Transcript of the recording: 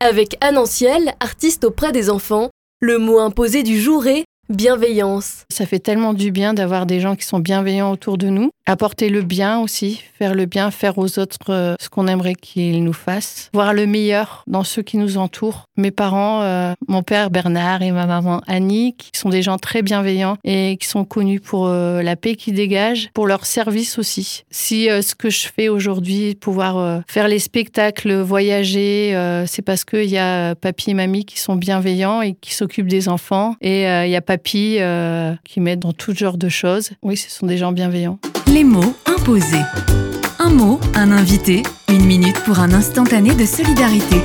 Avec Anne Anciel, artiste auprès des enfants, le mot imposé du jour est bienveillance. Ça fait tellement du bien d'avoir des gens qui sont bienveillants autour de nous. Apporter le bien aussi, faire le bien, faire aux autres euh, ce qu'on aimerait qu'ils nous fassent. Voir le meilleur dans ceux qui nous entourent. Mes parents, euh, mon père Bernard et ma maman Annie, qui sont des gens très bienveillants et qui sont connus pour euh, la paix qu'ils dégagent, pour leur service aussi. Si ce que je fais aujourd'hui, pouvoir faire les spectacles, voyager, c'est parce qu'il y a papy et mamie qui sont bienveillants et qui s'occupent des enfants. Et il y a papy qui m'aide dans tout genre de choses. Oui, ce sont des gens bienveillants. Les mots imposés. Un mot, un invité, une minute pour un instantané de solidarité.